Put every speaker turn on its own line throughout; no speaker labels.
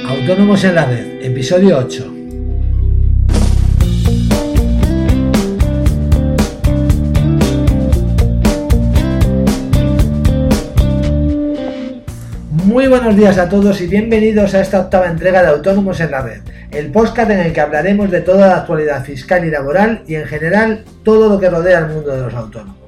Autónomos en la Red, episodio 8. Muy buenos días a todos y bienvenidos a esta octava entrega de Autónomos en la Red, el podcast en el que hablaremos de toda la actualidad fiscal y laboral y en general todo lo que rodea el mundo de los autónomos.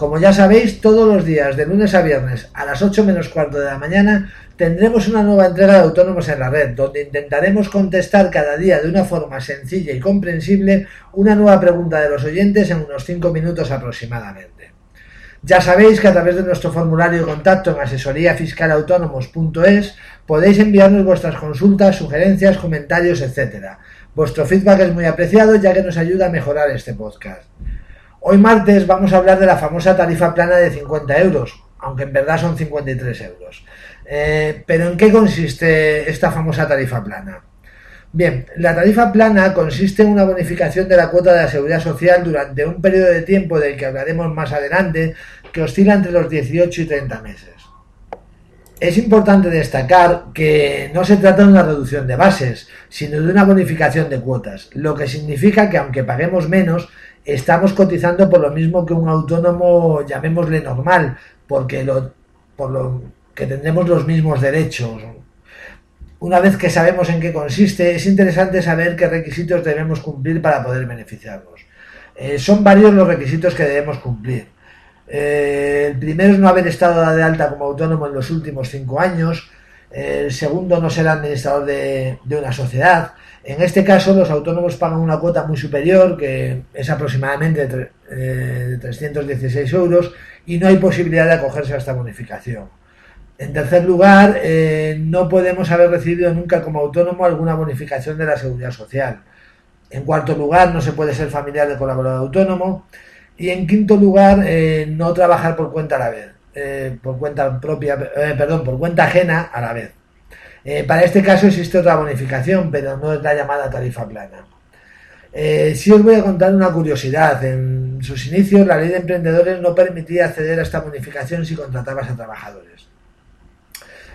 Como ya sabéis, todos los días, de lunes a viernes, a las 8 menos cuarto de la mañana, tendremos una nueva entrega de Autónomos en la Red, donde intentaremos contestar cada día de una forma sencilla y comprensible una nueva pregunta de los oyentes en unos 5 minutos aproximadamente. Ya sabéis que a través de nuestro formulario de contacto en asesoríafiscalautónomos.es podéis enviarnos vuestras consultas, sugerencias, comentarios, etc. Vuestro feedback es muy apreciado ya que nos ayuda a mejorar este podcast. Hoy martes vamos a hablar de la famosa tarifa plana de 50 euros, aunque en verdad son 53 euros. Eh, pero ¿en qué consiste esta famosa tarifa plana? Bien, la tarifa plana consiste en una bonificación de la cuota de la seguridad social durante un periodo de tiempo del que hablaremos más adelante, que oscila entre los 18 y 30 meses. Es importante destacar que no se trata de una reducción de bases, sino de una bonificación de cuotas, lo que significa que aunque paguemos menos, estamos cotizando por lo mismo que un autónomo, llamémosle normal, porque lo, por lo que tendremos los mismos derechos. Una vez que sabemos en qué consiste, es interesante saber qué requisitos debemos cumplir para poder beneficiarnos. Eh, son varios los requisitos que debemos cumplir. Eh, el primero es no haber estado de alta como autónomo en los últimos cinco años. El segundo, no ser administrador de, una sociedad. En este caso, los autónomos pagan una cuota muy superior, que es aproximadamente de 316 euros, y no hay posibilidad de acogerse a esta bonificación. En tercer lugar, eh, no podemos haber recibido nunca como autónomo alguna bonificación de la seguridad social. En cuarto lugar, no se puede ser familiar de colaborador autónomo. Y en quinto lugar, eh, no trabajar por cuenta a la vez, eh, por cuenta propia, perdón, por cuenta ajena a la vez. Eh, para este caso existe otra bonificación, pero no es la llamada tarifa plana. Eh, sí os voy a contar una curiosidad. En sus inicios, la ley de emprendedores no permitía acceder a esta bonificación si contratabas a trabajadores.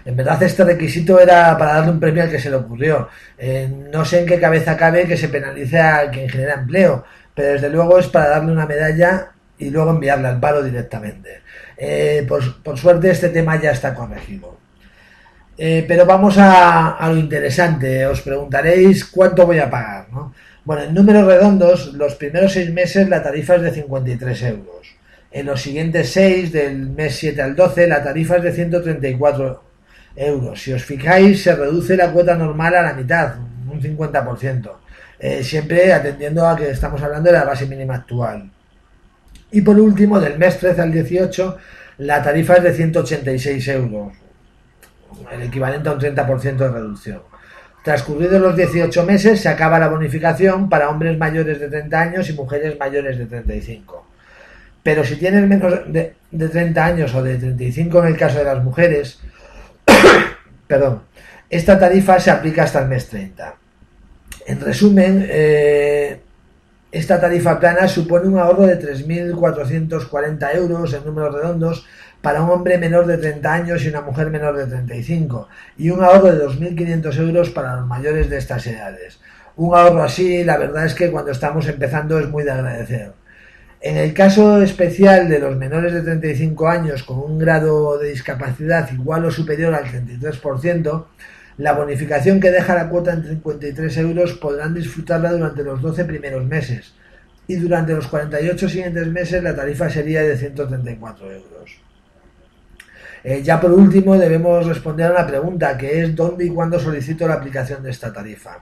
En verdad este requisito era para darle un premio al que se le ocurrió. Eh, no sé en qué cabeza cabe que se penalice a quien genera empleo, pero desde luego es para darle una medalla y luego enviarla al paro directamente. por, por suerte este tema ya está corregido. Eh, pero vamos a, lo interesante. Os preguntaréis cuánto voy a pagar. Bueno, en números redondos, los primeros seis meses la tarifa es de 53 euros. En los siguientes seis, del mes 7 al 12, la tarifa es de 134 euros. Si os fijáis, se reduce la cuota normal a la mitad, un 50%. Eh, siempre atendiendo a que estamos hablando de la base mínima actual. Y por último, del mes 13 al 18, la tarifa es de 186 euros, el equivalente a un 30% de reducción. Transcurridos los 18 meses se acaba la bonificación para hombres mayores de 30 años y mujeres mayores de 35. Pero si tienes menos de, 30 años o de 35 en el caso de las mujeres, perdón, esta tarifa se aplica hasta el mes 30. En resumen, eh, esta tarifa plana supone un ahorro de 3.440 euros en números redondos para un hombre menor de 30 años y una mujer menor de 35 y un ahorro de 2.500 euros para los mayores de estas edades. Un ahorro así, la verdad es que cuando estamos empezando es muy de agradecer. En el caso especial de los menores de 35 años con un grado de discapacidad igual o superior al 33%, la bonificación que deja la cuota en 53 euros podrán disfrutarla durante los 12 primeros meses y durante los 48 siguientes meses la tarifa sería de 134 euros. Eh, ya por último, debemos responder a una pregunta, que es ¿dónde y cuándo solicito la aplicación de esta tarifa?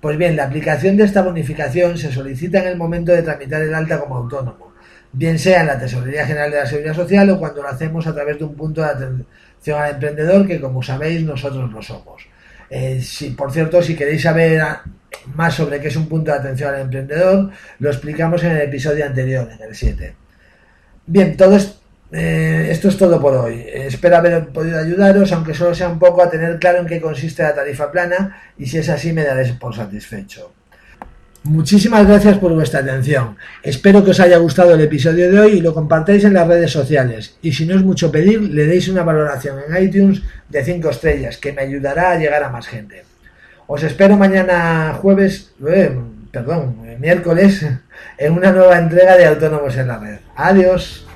Pues bien, la aplicación de esta bonificación se solicita en el momento de tramitar el alta como autónomo, bien sea en la Tesorería General de la Seguridad Social o cuando lo hacemos a través de un punto de atención al emprendedor, que como sabéis nosotros lo somos. Eh, si, por cierto, si queréis saber más sobre qué es un punto de atención al emprendedor, lo explicamos en el episodio anterior, en el 7. Bien, todo eh, esto es todo por hoy. espero haber podido ayudaros, aunque solo sea un poco, a tener claro en qué consiste la tarifa plana y si es así me daréis por satisfecho. Muchísimas gracias por vuestra atención. Espero que os haya gustado el episodio de hoy y lo compartáis en las redes sociales. Y si no es mucho pedir, le deis una valoración en iTunes de 5 estrellas, que me ayudará a llegar a más gente. Os espero mañana jueves, eh, perdón, miércoles, en una nueva entrega de Autónomos en la Red. Adiós.